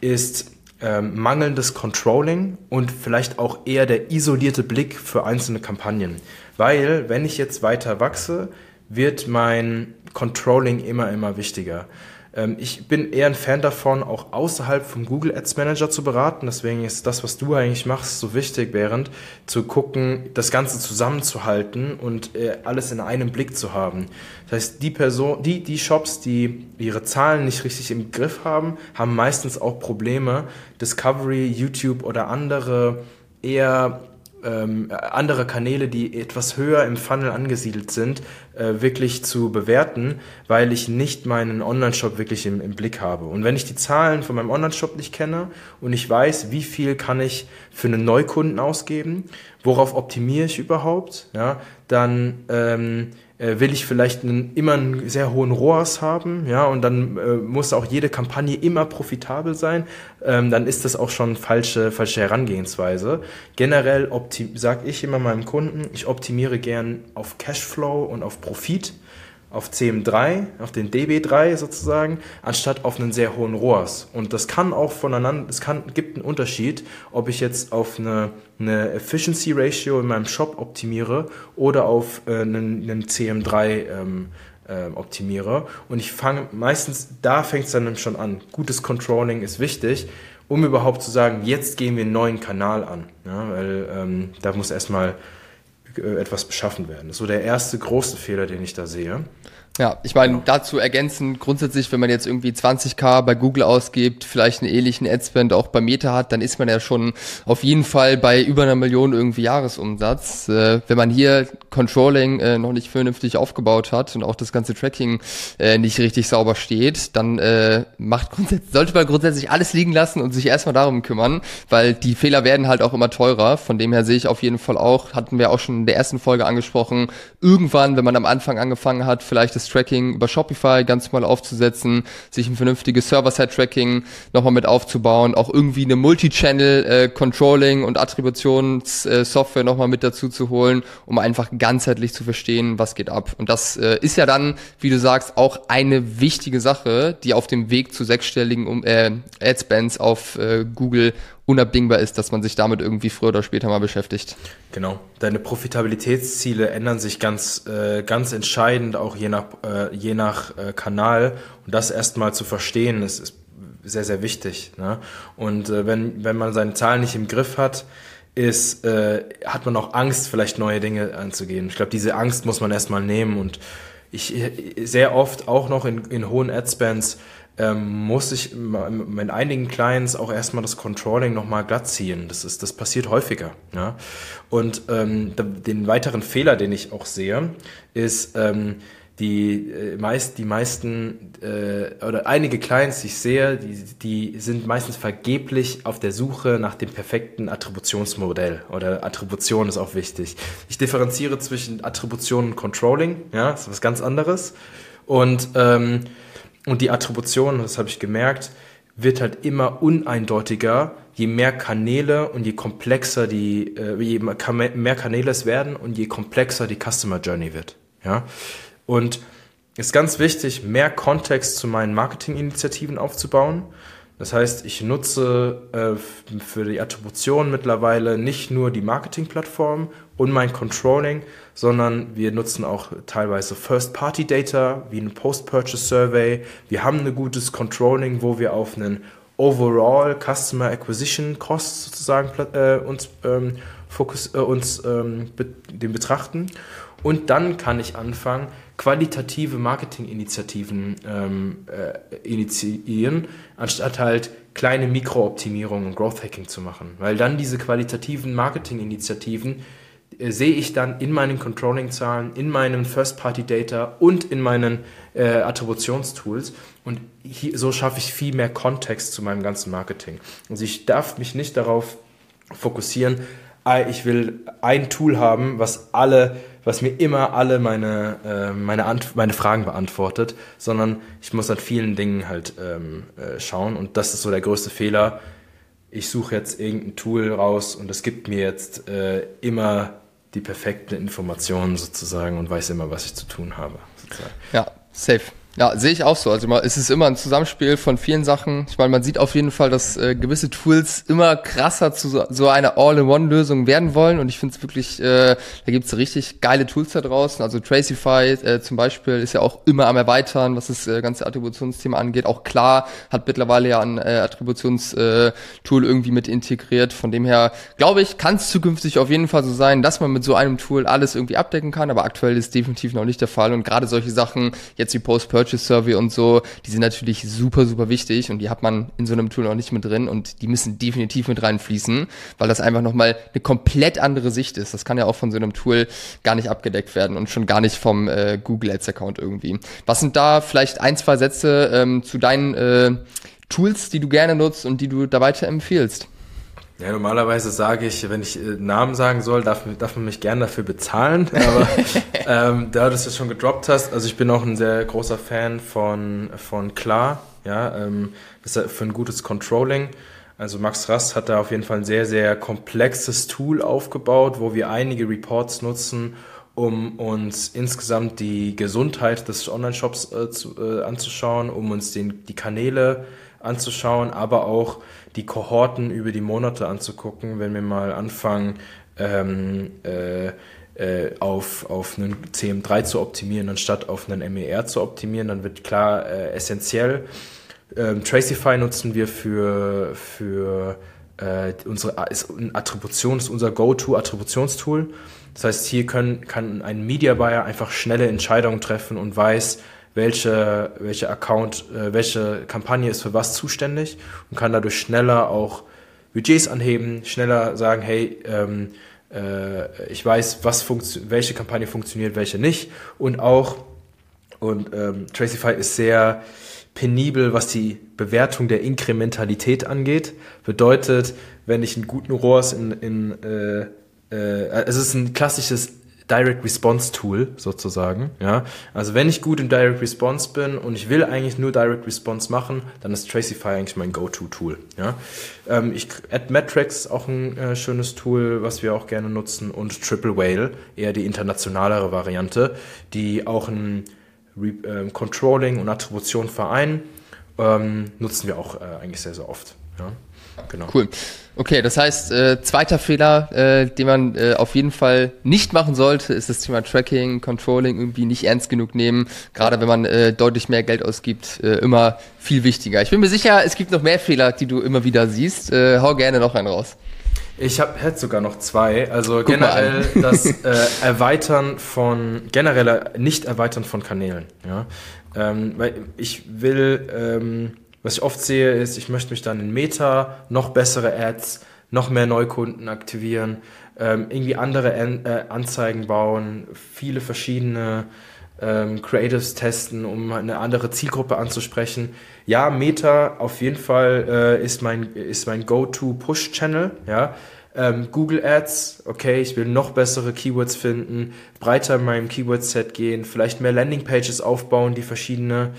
Speaker 1: ist ähm, mangelndes Controlling und vielleicht auch eher der isolierte Blick für einzelne Kampagnen. Weil, wenn ich jetzt weiter wachse, wird mein Controlling immer, immer wichtiger. Ähm, ich bin eher ein Fan davon, auch außerhalb vom Google Ads Manager zu beraten. Deswegen ist das, was du eigentlich machst, so wichtig, während zu gucken, das Ganze zusammenzuhalten und äh, alles in einem Blick zu haben. Das heißt, die Person, die, die Shops, die ihre Zahlen nicht richtig im Griff haben, haben meistens auch Probleme, Discovery, YouTube oder andere eher ähm, andere Kanäle, die etwas höher im Funnel angesiedelt sind, äh, wirklich zu bewerten, weil ich nicht meinen Online-Shop wirklich im, im, Blick habe. Und wenn ich die Zahlen von meinem Online-Shop nicht kenne und ich weiß, wie viel kann ich für einen Neukunden ausgeben, worauf optimiere ich überhaupt, ja, dann ähm, äh, will ich vielleicht einen, immer einen sehr hohen ROAS haben, ja, und dann äh, muss auch jede Kampagne immer profitabel sein, ähm, dann ist das auch schon falsche, falsche Herangehensweise. Generell sage ich immer meinem Kunden, ich optimiere gern auf Cashflow und auf Profit auf CM3, auf den DB3 sozusagen, anstatt auf einen sehr hohen ROAS. Und das kann auch voneinander, es kann, gibt einen Unterschied, ob ich jetzt auf eine, eine Efficiency Ratio in meinem Shop optimiere oder auf äh, einen, einen CM3 ähm, äh, optimiere. Und ich fange meistens, da fängt es dann schon an. Gutes Controlling ist wichtig, um überhaupt zu sagen, jetzt gehen wir einen neuen Kanal an. Ja, weil ähm, da muss erstmal etwas beschaffen werden. Das ist so der erste große Fehler, den ich da sehe.
Speaker 2: Ja, ich meine, genau. dazu ergänzen, grundsätzlich, wenn man jetzt irgendwie 20k bei Google ausgibt, vielleicht einen ähnlichen Adspend auch bei Meta hat, dann ist man ja schon auf jeden Fall bei über einer Million irgendwie Jahresumsatz. Äh, wenn man hier Controlling äh, noch nicht vernünftig aufgebaut hat und auch das ganze Tracking äh, nicht richtig sauber steht, dann äh, macht grundsätzlich, sollte man grundsätzlich alles liegen lassen und sich erstmal darum kümmern, weil die Fehler werden halt auch immer teurer. Von dem her sehe ich auf jeden Fall auch, hatten wir auch schon in der ersten Folge angesprochen, irgendwann, wenn man am Anfang angefangen hat, vielleicht das das Tracking über Shopify ganz mal aufzusetzen, sich ein vernünftiges Server-Side-Tracking nochmal mit aufzubauen, auch irgendwie eine Multi-Channel-Controlling äh, und Attributionssoftware nochmal mit dazu zu holen, um einfach ganzheitlich zu verstehen, was geht ab. Und das äh, ist ja dann, wie du sagst, auch eine wichtige Sache, die auf dem Weg zu sechsstelligen um, äh, auf äh, Google unabdingbar ist, dass man sich damit irgendwie früher oder später mal beschäftigt.
Speaker 1: Genau. Deine Profitabilitätsziele ändern sich ganz, äh, ganz entscheidend, auch je nach, äh, je nach äh, Kanal. Und das erstmal zu verstehen, ist, ist sehr, sehr wichtig. Ne? Und äh, wenn, wenn man seine Zahlen nicht im Griff hat, ist, äh, hat man auch Angst, vielleicht neue Dinge anzugehen. Ich glaube, diese Angst muss man erstmal nehmen und ich sehr oft auch noch in, in hohen Adspends ähm, muss ich mit einigen Clients auch erstmal das Controlling nochmal glatt ziehen. Das, ist, das passiert häufiger. Ja? Und ähm, den weiteren Fehler, den ich auch sehe, ist, ähm, die, äh, meist, die meisten äh, oder einige Clients, die ich sehe, die, die sind meistens vergeblich auf der Suche nach dem perfekten Attributionsmodell oder Attribution ist auch wichtig. Ich differenziere zwischen Attribution und Controlling, ja, das ist was ganz anderes. Und ähm, und die Attribution, das habe ich gemerkt, wird halt immer uneindeutiger, je mehr Kanäle und je komplexer die, äh, je mehr Kanäle es werden und je komplexer die Customer Journey wird. Ja? Und ist ganz wichtig, mehr Kontext zu meinen Marketinginitiativen aufzubauen. Das heißt, ich nutze äh, für die Attribution mittlerweile nicht nur die Marketingplattform und mein Controlling, sondern wir nutzen auch teilweise First-Party-Data wie ein Post-Purchase-Survey. Wir haben ein gutes Controlling, wo wir auf einen Overall Customer Acquisition Cost sozusagen äh, uns, ähm, Fokus, äh, uns ähm, be den betrachten. Und dann kann ich anfangen, qualitative Marketinginitiativen ähm, äh, initiieren, anstatt halt kleine Mikrooptimierungen und Growth Hacking zu machen. Weil dann diese qualitativen Marketinginitiativen äh, sehe ich dann in meinen Controlling-Zahlen, in meinem First-Party-Data und in meinen äh, Attributionstools. Und hier, so schaffe ich viel mehr Kontext zu meinem ganzen Marketing. Also ich darf mich nicht darauf fokussieren, ich will ein Tool haben, was alle, was mir immer alle meine, äh, meine, Ant meine Fragen beantwortet, sondern ich muss an vielen Dingen halt ähm, äh, schauen. Und das ist so der größte Fehler. Ich suche jetzt irgendein Tool raus und es gibt mir jetzt äh, immer die perfekten Informationen sozusagen und weiß immer, was ich zu tun habe. Sozusagen.
Speaker 2: Ja, safe. Ja, sehe ich auch so. Also es ist immer ein Zusammenspiel von vielen Sachen. Ich meine, man sieht auf jeden Fall, dass äh, gewisse Tools immer krasser zu so, so einer All-in-One-Lösung werden wollen. Und ich finde es wirklich, äh, da gibt's richtig geile Tools da draußen. Also Tracify äh, zum Beispiel ist ja auch immer am Erweitern, was das äh, ganze Attributionsthema angeht. Auch klar hat mittlerweile ja ein äh, Attributionstool äh, irgendwie mit integriert. Von dem her, glaube ich, kann es zukünftig auf jeden Fall so sein, dass man mit so einem Tool alles irgendwie abdecken kann. Aber aktuell ist definitiv noch nicht der Fall. Und gerade solche Sachen, jetzt wie Post-Purchase, Purchase Survey und so, die sind natürlich super, super wichtig und die hat man in so einem Tool noch nicht mit drin und die müssen definitiv mit reinfließen, weil das einfach nochmal eine komplett andere Sicht ist. Das kann ja auch von so einem Tool gar nicht abgedeckt werden und schon gar nicht vom äh, Google Ads Account irgendwie. Was sind da vielleicht ein, zwei Sätze ähm, zu deinen äh, Tools, die du gerne nutzt und die du da weiter empfiehlst?
Speaker 1: Ja, normalerweise sage ich, wenn ich äh, Namen sagen soll, darf, darf man mich gerne dafür bezahlen. Aber ähm, da du es schon gedroppt hast, also ich bin auch ein sehr großer Fan von, von Klar, ja, ähm, ist für ein gutes Controlling. Also Max Rast hat da auf jeden Fall ein sehr, sehr komplexes Tool aufgebaut, wo wir einige Reports nutzen, um uns insgesamt die Gesundheit des Online-Shops äh, zu, äh, anzuschauen, um uns den, die Kanäle anzuschauen, aber auch die Kohorten über die Monate anzugucken, wenn wir mal anfangen, ähm, äh, äh, auf, auf einen CM3 zu optimieren, anstatt auf einen MER zu optimieren, dann wird klar äh, essentiell. Ähm, Tracify nutzen wir für, für äh, unsere ist Attribution, ist unser Go-To-Attributionstool. Das heißt, hier können, kann ein Media Buyer einfach schnelle Entscheidungen treffen und weiß, welche, welche Account, äh, welche Kampagne ist für was zuständig und kann dadurch schneller auch Budgets anheben, schneller sagen, hey, ähm, äh, ich weiß, was welche Kampagne funktioniert, welche nicht und auch und ähm, Tracify ist sehr penibel, was die Bewertung der Inkrementalität angeht. Bedeutet, wenn ich einen guten ROAS in, in äh, äh, es ist ein klassisches Direct Response Tool sozusagen. Ja, also wenn ich gut im Direct Response bin und ich will eigentlich nur Direct Response machen, dann ist Tracify eigentlich mein Go-To-Tool. Ja, ähm, ich AdMetrics auch ein äh, schönes Tool, was wir auch gerne nutzen und Triple Whale eher die internationalere Variante, die auch ein Re äh, Controlling und Attribution vereinen, ähm, nutzen wir auch äh, eigentlich sehr sehr oft. Ja,
Speaker 2: genau. Cool. Okay, das heißt, äh, zweiter Fehler, äh, den man äh, auf jeden Fall nicht machen sollte, ist das Thema Tracking, Controlling irgendwie nicht ernst genug nehmen. Gerade wenn man äh, deutlich mehr Geld ausgibt, äh, immer viel wichtiger. Ich bin mir sicher, es gibt noch mehr Fehler, die du immer wieder siehst. Äh, hau gerne noch einen raus.
Speaker 1: Ich habe hätte sogar noch zwei. Also Guck generell das äh, Erweitern von generell nicht Erweitern von Kanälen. Ja, ähm, weil ich will ähm, was ich oft sehe, ist, ich möchte mich dann in Meta noch bessere Ads, noch mehr Neukunden aktivieren, ähm, irgendwie andere An äh, Anzeigen bauen, viele verschiedene ähm, Creatives testen, um eine andere Zielgruppe anzusprechen. Ja, Meta auf jeden Fall äh, ist mein, ist mein Go-To-Push-Channel, ja. Ähm, Google Ads, okay, ich will noch bessere Keywords finden, breiter in meinem Keyword-Set gehen, vielleicht mehr Landing-Pages aufbauen, die verschiedene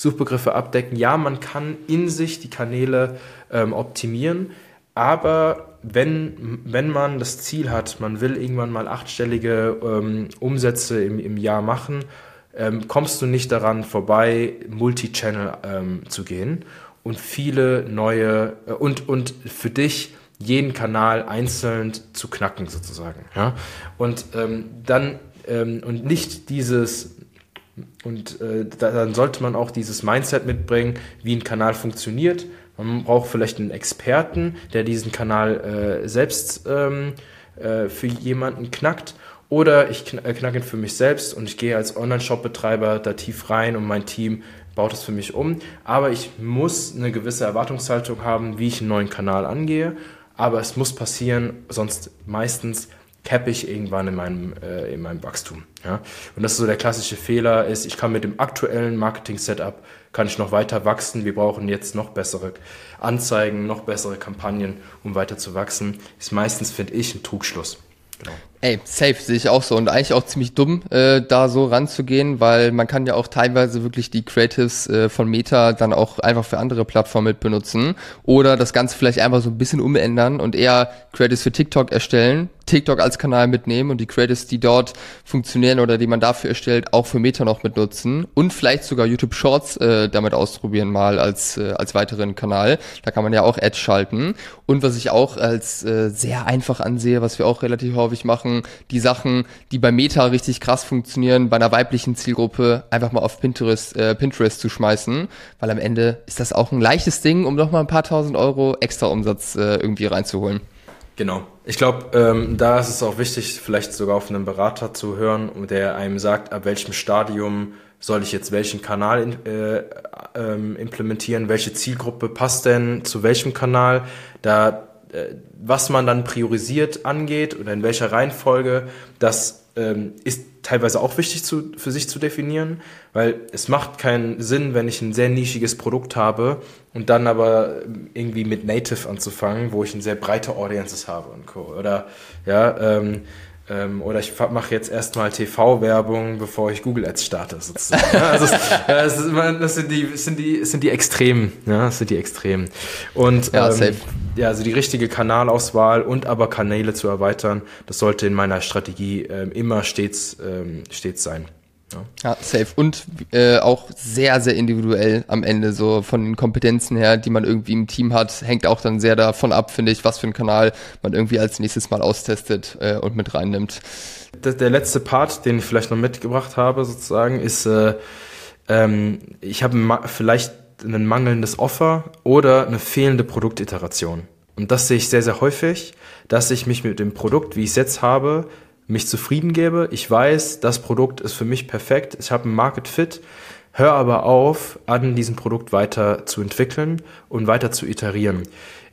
Speaker 1: Suchbegriffe abdecken. Ja, man kann in sich die Kanäle ähm, optimieren, aber wenn, wenn man das Ziel hat, man will irgendwann mal achtstellige ähm, Umsätze im, im Jahr machen, ähm, kommst du nicht daran vorbei, Multi-Channel ähm, zu gehen und viele neue äh, und, und für dich jeden Kanal einzeln zu knacken sozusagen. Ja? Und ähm, dann ähm, und nicht dieses und äh, dann sollte man auch dieses Mindset mitbringen, wie ein Kanal funktioniert. Man braucht vielleicht einen Experten, der diesen Kanal äh, selbst ähm, äh, für jemanden knackt. Oder ich äh, knacke ihn für mich selbst und ich gehe als Online-Shop-Betreiber da tief rein und mein Team baut es für mich um. Aber ich muss eine gewisse Erwartungshaltung haben, wie ich einen neuen Kanal angehe. Aber es muss passieren, sonst meistens cappe ich irgendwann in meinem, äh, in meinem Wachstum. Ja? Und das ist so der klassische Fehler, ist, ich kann mit dem aktuellen Marketing-Setup, kann ich noch weiter wachsen. Wir brauchen jetzt noch bessere Anzeigen, noch bessere Kampagnen, um weiter zu wachsen. Ist meistens, finde ich, ein Trugschluss.
Speaker 2: Genau. Ey, safe sehe ich auch so und eigentlich auch ziemlich dumm, äh, da so ranzugehen, weil man kann ja auch teilweise wirklich die Creatives äh, von Meta dann auch einfach für andere Plattformen mit benutzen oder das Ganze vielleicht einfach so ein bisschen umändern und eher Creatives für TikTok erstellen, TikTok als Kanal mitnehmen und die Creatives, die dort funktionieren oder die man dafür erstellt, auch für Meta noch mitnutzen und vielleicht sogar YouTube Shorts äh, damit ausprobieren mal als äh, als weiteren Kanal. Da kann man ja auch Ads schalten und was ich auch als äh, sehr einfach ansehe, was wir auch relativ häufig machen machen, die Sachen, die bei Meta richtig krass funktionieren, bei einer weiblichen Zielgruppe einfach mal auf Pinterest, äh, Pinterest zu schmeißen, weil am Ende ist das auch ein leichtes Ding, um noch mal ein paar tausend Euro extra Umsatz äh, irgendwie reinzuholen.
Speaker 1: Genau. Ich glaube, ähm, da ist es auch wichtig, vielleicht sogar auf einen Berater zu hören, der einem sagt, ab welchem Stadium soll ich jetzt welchen Kanal in, äh, ähm, implementieren, welche Zielgruppe passt denn zu welchem Kanal. Da äh, was man dann priorisiert angeht oder in welcher Reihenfolge, das ähm, ist teilweise auch wichtig zu, für sich zu definieren, weil es macht keinen Sinn, wenn ich ein sehr nischiges Produkt habe und dann aber irgendwie mit Native anzufangen, wo ich eine sehr breite Audiences habe und Co. Oder ja, ähm, ähm, oder ich mache jetzt erstmal TV-Werbung, bevor ich Google Ads starte, sozusagen. ja, also, ja, das, ist, das, sind die, sind die, sind die Extremen. Ja, das sind die Extremen. Und ja, ähm, ja, also die richtige Kanalauswahl und aber Kanäle zu erweitern, das sollte in meiner Strategie ähm, immer stets, ähm, stets sein.
Speaker 2: Ja. ja, safe. Und äh, auch sehr, sehr individuell am Ende, so von den Kompetenzen her, die man irgendwie im Team hat, hängt auch dann sehr davon ab, finde ich, was für einen Kanal man irgendwie als nächstes Mal austestet äh, und mit reinnimmt.
Speaker 1: Das, der letzte Part, den ich vielleicht noch mitgebracht habe, sozusagen, ist, äh, ähm, ich habe vielleicht ein mangelndes Offer oder eine fehlende Produktiteration. Und das sehe ich sehr, sehr häufig, dass ich mich mit dem Produkt, wie ich es jetzt habe, mich zufrieden gebe. Ich weiß, das Produkt ist für mich perfekt. Ich habe einen Market Fit. Hör aber auf, an diesem Produkt weiter zu entwickeln und weiter zu iterieren.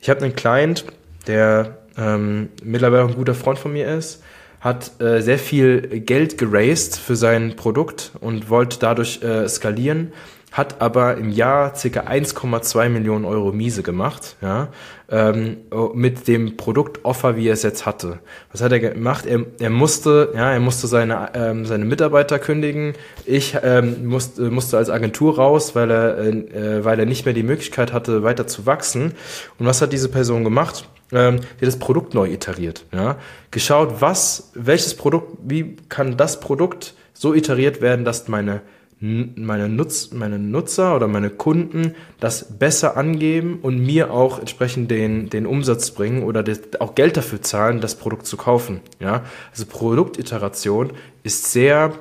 Speaker 1: Ich habe einen Client, der ähm, mittlerweile ein guter Freund von mir ist, hat äh, sehr viel Geld geraced für sein Produkt und wollte dadurch äh, skalieren hat aber im Jahr ca. 1,2 Millionen Euro Miese gemacht, ja, ähm, mit dem Produktoffer, wie er es jetzt hatte. Was hat er gemacht? Er, er musste, ja, er musste seine, ähm, seine Mitarbeiter kündigen. Ich ähm, musste, musste als Agentur raus, weil er, äh, weil er nicht mehr die Möglichkeit hatte, weiter zu wachsen. Und was hat diese Person gemacht? Ähm, die das Produkt neu iteriert, ja. Geschaut, was, welches Produkt, wie kann das Produkt so iteriert werden, dass meine meine, Nutz, meine Nutzer oder meine Kunden das besser angeben und mir auch entsprechend den, den Umsatz bringen oder auch Geld dafür zahlen, das Produkt zu kaufen. Ja? Also Produktiteration ist sehr,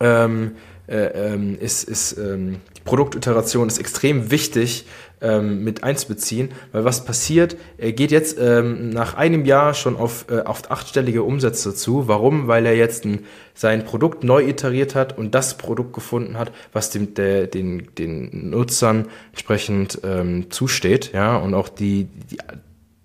Speaker 1: ähm, äh, ähm, ist, ist, ähm, Produktiteration ist extrem wichtig, ähm, mit einzubeziehen, weil was passiert, er geht jetzt ähm, nach einem Jahr schon auf, äh, auf achtstellige Umsätze zu. Warum? Weil er jetzt ein, sein Produkt neu iteriert hat und das Produkt gefunden hat, was dem, der, den, den Nutzern entsprechend ähm, zusteht, ja, und auch die, die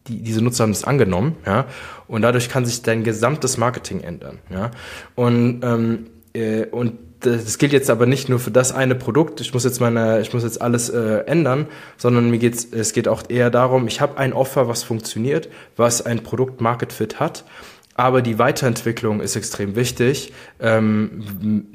Speaker 1: die, diese Nutzer haben es angenommen, ja, und dadurch kann sich dein gesamtes Marketing ändern, ja, und ähm, äh, und das gilt jetzt aber nicht nur für das eine Produkt, ich muss jetzt meine, ich muss jetzt alles äh, ändern, sondern mir geht's, es geht auch eher darum, ich habe ein Offer, was funktioniert, was ein Produkt Market Fit hat, aber die Weiterentwicklung ist extrem wichtig. Ähm,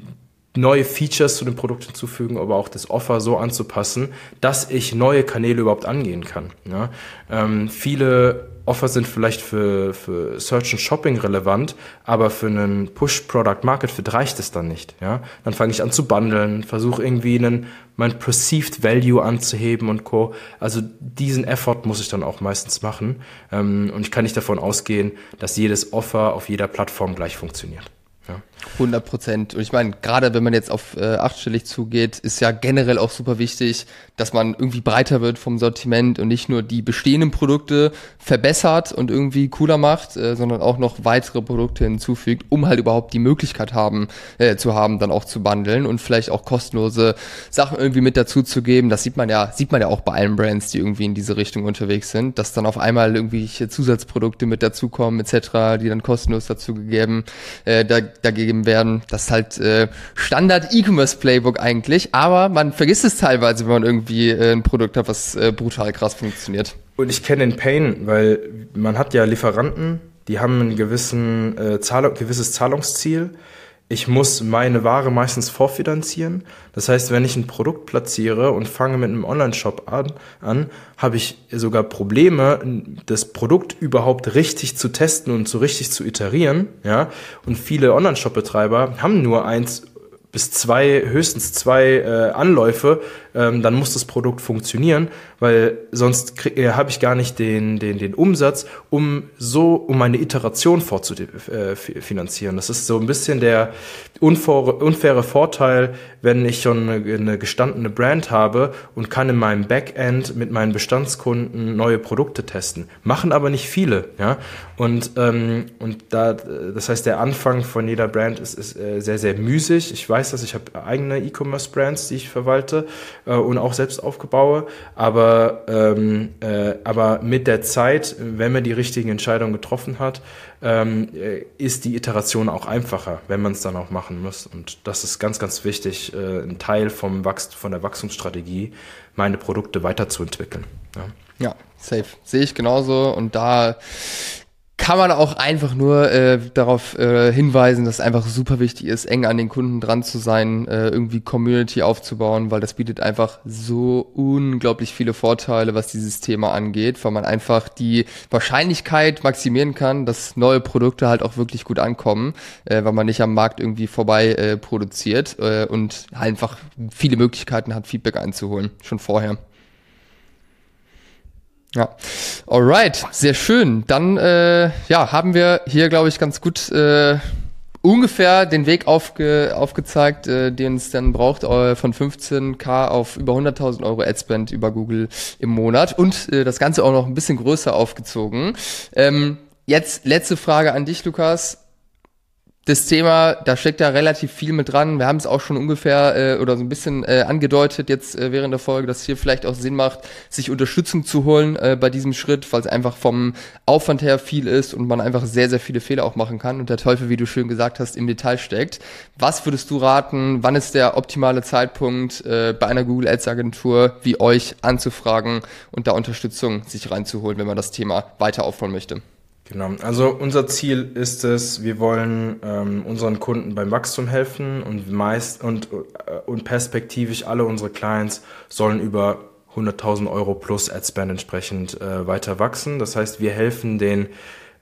Speaker 1: neue Features zu dem Produkt hinzufügen, aber auch das Offer so anzupassen, dass ich neue Kanäle überhaupt angehen kann. Ja? Ähm, viele Offer sind vielleicht für, für Search und Shopping relevant, aber für einen Push-Product-Market Fit reicht es dann nicht. Ja? Dann fange ich an zu bundeln, versuche irgendwie einen, mein Perceived Value anzuheben und Co. Also diesen Effort muss ich dann auch meistens machen. Ähm, und ich kann nicht davon ausgehen, dass jedes Offer auf jeder Plattform gleich funktioniert. Ja.
Speaker 2: 100 Prozent. Und ich meine, gerade wenn man jetzt auf äh, achtstellig zugeht, ist ja generell auch super wichtig, dass man irgendwie breiter wird vom Sortiment und nicht nur die bestehenden Produkte verbessert und irgendwie cooler macht, äh, sondern auch noch weitere Produkte hinzufügt, um halt überhaupt die Möglichkeit haben, äh, zu haben, dann auch zu bundeln und vielleicht auch kostenlose Sachen irgendwie mit dazu zu geben. Das sieht man ja, sieht man ja auch bei allen Brands, die irgendwie in diese Richtung unterwegs sind, dass dann auf einmal irgendwelche Zusatzprodukte mit dazukommen, etc., die dann kostenlos dazu gegeben, äh, da, dagegen werden. Das ist halt äh, Standard E-Commerce Playbook eigentlich, aber man vergisst es teilweise, wenn man irgendwie äh, ein Produkt hat, was äh, brutal krass funktioniert.
Speaker 1: Und ich kenne den Pain, weil man hat ja Lieferanten, die haben ein gewissen, äh, Zahlung, gewisses Zahlungsziel. Ich muss meine Ware meistens vorfinanzieren. Das heißt, wenn ich ein Produkt platziere und fange mit einem Online-Shop an, an habe ich sogar Probleme, das Produkt überhaupt richtig zu testen und so richtig zu iterieren. Ja? Und viele Online-Shop-Betreiber haben nur eins bis zwei, höchstens zwei äh, Anläufe, ähm, dann muss das Produkt funktionieren, weil sonst äh, habe ich gar nicht den, den, den Umsatz, um so, um eine Iteration vorzufinanzieren. Äh, das ist so ein bisschen der unfaire, unfaire Vorteil, wenn ich schon eine, eine gestandene Brand habe und kann in meinem Backend mit meinen Bestandskunden neue Produkte testen. Machen aber nicht viele, ja. Und, ähm, und da, das heißt, der Anfang von jeder Brand ist, ist äh, sehr, sehr müßig. Ich weiß das, ich habe eigene E-Commerce-Brands, die ich verwalte äh, und auch selbst aufgebaue. Aber, ähm, äh, aber mit der Zeit, wenn man die richtigen Entscheidungen getroffen hat, ähm, äh, ist die Iteration auch einfacher, wenn man es dann auch machen muss. Und das ist ganz, ganz wichtig, äh, ein Teil vom Wachst von der Wachstumsstrategie, meine Produkte weiterzuentwickeln.
Speaker 2: Ja. Ja, safe. Sehe ich genauso. Und da kann man auch einfach nur äh, darauf äh, hinweisen, dass es einfach super wichtig ist, eng an den Kunden dran zu sein, äh, irgendwie Community aufzubauen, weil das bietet einfach so unglaublich viele Vorteile, was dieses Thema angeht, weil man einfach die Wahrscheinlichkeit maximieren kann, dass neue Produkte halt auch wirklich gut ankommen, äh, weil man nicht am Markt irgendwie vorbei äh, produziert äh, und einfach viele Möglichkeiten hat, Feedback einzuholen, schon vorher. Ja, alright, sehr schön. Dann äh, ja, haben wir hier, glaube ich, ganz gut äh, ungefähr den Weg aufge, aufgezeigt, äh, den es dann braucht, äh, von 15k auf über 100.000 Euro Adspend über Google im Monat und äh, das Ganze auch noch ein bisschen größer aufgezogen. Ähm, jetzt letzte Frage an dich, Lukas das Thema, da steckt ja relativ viel mit dran. Wir haben es auch schon ungefähr äh, oder so ein bisschen äh, angedeutet jetzt äh, während der Folge, dass hier vielleicht auch Sinn macht, sich Unterstützung zu holen äh, bei diesem Schritt, weil es einfach vom Aufwand her viel ist und man einfach sehr, sehr viele Fehler auch machen kann und der Teufel, wie du schön gesagt hast, im Detail steckt. Was würdest du raten? Wann ist der optimale Zeitpunkt, äh, bei einer Google Ads Agentur wie euch anzufragen und da Unterstützung sich reinzuholen, wenn man das Thema weiter aufbauen möchte?
Speaker 1: Genau, also unser Ziel ist es, wir wollen ähm, unseren Kunden beim Wachstum helfen und meist und, äh, und perspektivisch alle unsere Clients sollen über 100.000 Euro plus Adspend entsprechend äh, weiter wachsen. Das heißt, wir helfen den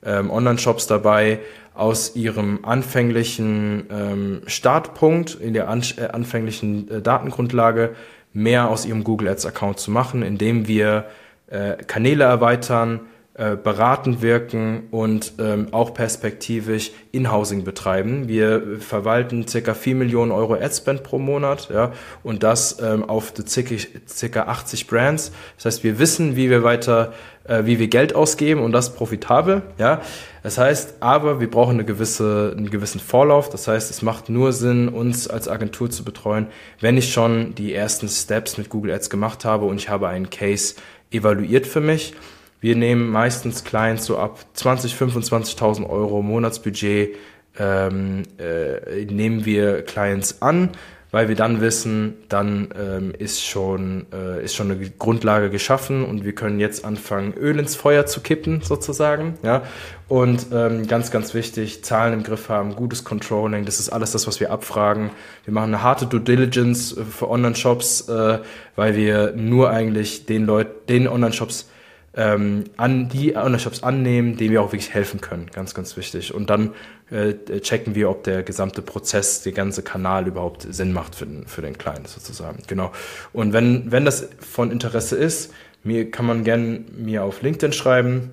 Speaker 1: ähm, Online-Shops dabei, aus ihrem anfänglichen ähm, Startpunkt in der an, äh, anfänglichen äh, Datengrundlage mehr aus ihrem Google Ads Account zu machen, indem wir äh, Kanäle erweitern, äh, beratend wirken und ähm, auch perspektivisch In-Housing betreiben. Wir verwalten circa 4 Millionen Euro Adspend pro Monat ja, und das ähm, auf circa, circa 80 Brands. Das heißt, wir wissen, wie wir weiter, äh, wie wir Geld ausgeben und das profitabel. Ja. Das heißt, aber wir brauchen eine gewisse, einen gewissen Vorlauf. Das heißt, es macht nur Sinn, uns als Agentur zu betreuen, wenn ich schon die ersten Steps mit Google Ads gemacht habe und ich habe einen Case evaluiert für mich. Wir nehmen meistens Clients so ab 20, 25.000 Euro Monatsbudget ähm, äh, nehmen wir Clients an, weil wir dann wissen, dann ähm, ist schon äh, ist schon eine Grundlage geschaffen und wir können jetzt anfangen Öl ins Feuer zu kippen sozusagen, ja und ähm, ganz ganz wichtig Zahlen im Griff haben, gutes Controlling, das ist alles das, was wir abfragen. Wir machen eine harte Due Diligence für Online-Shops, äh, weil wir nur eigentlich den Leuten, den Online-Shops ähm, an die Online-Shops annehmen, denen wir auch wirklich helfen können. Ganz, ganz wichtig. Und dann äh, checken wir, ob der gesamte Prozess, der ganze Kanal überhaupt Sinn macht für den, für den Client sozusagen. Genau. Und wenn, wenn das von Interesse ist, mir kann man gerne mir auf LinkedIn schreiben,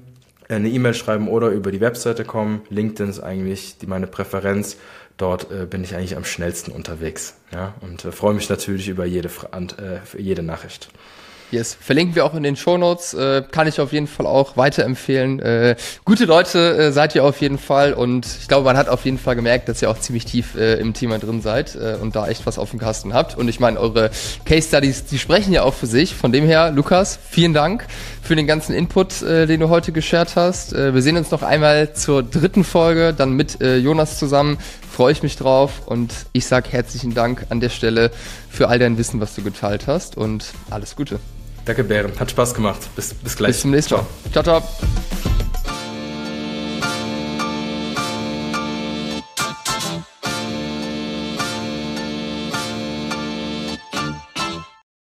Speaker 1: äh, eine E-Mail schreiben oder über die Webseite kommen. LinkedIn ist eigentlich die, meine Präferenz. dort äh, bin ich eigentlich am schnellsten unterwegs. Ja? Und äh, freue mich natürlich über jede, äh, jede Nachricht.
Speaker 2: Yes, verlinken wir auch in den Shownotes, äh, kann ich auf jeden Fall auch weiterempfehlen. Äh, gute Leute äh, seid ihr auf jeden Fall und ich glaube, man hat auf jeden Fall gemerkt, dass ihr auch ziemlich tief äh, im Thema drin seid äh, und da echt was auf dem Kasten habt. Und ich meine, eure Case Studies, die sprechen ja auch für sich. Von dem her, Lukas, vielen Dank für den ganzen Input, äh, den du heute geshared hast. Äh, wir sehen uns noch einmal zur dritten Folge, dann mit äh, Jonas zusammen. Freue ich mich drauf und ich sag herzlichen Dank an der Stelle für all dein Wissen, was du geteilt hast und alles Gute.
Speaker 1: Danke, Bären. Hat Spaß gemacht. Bis, bis gleich.
Speaker 2: Bis zum nächsten Mal. Ciao, ciao.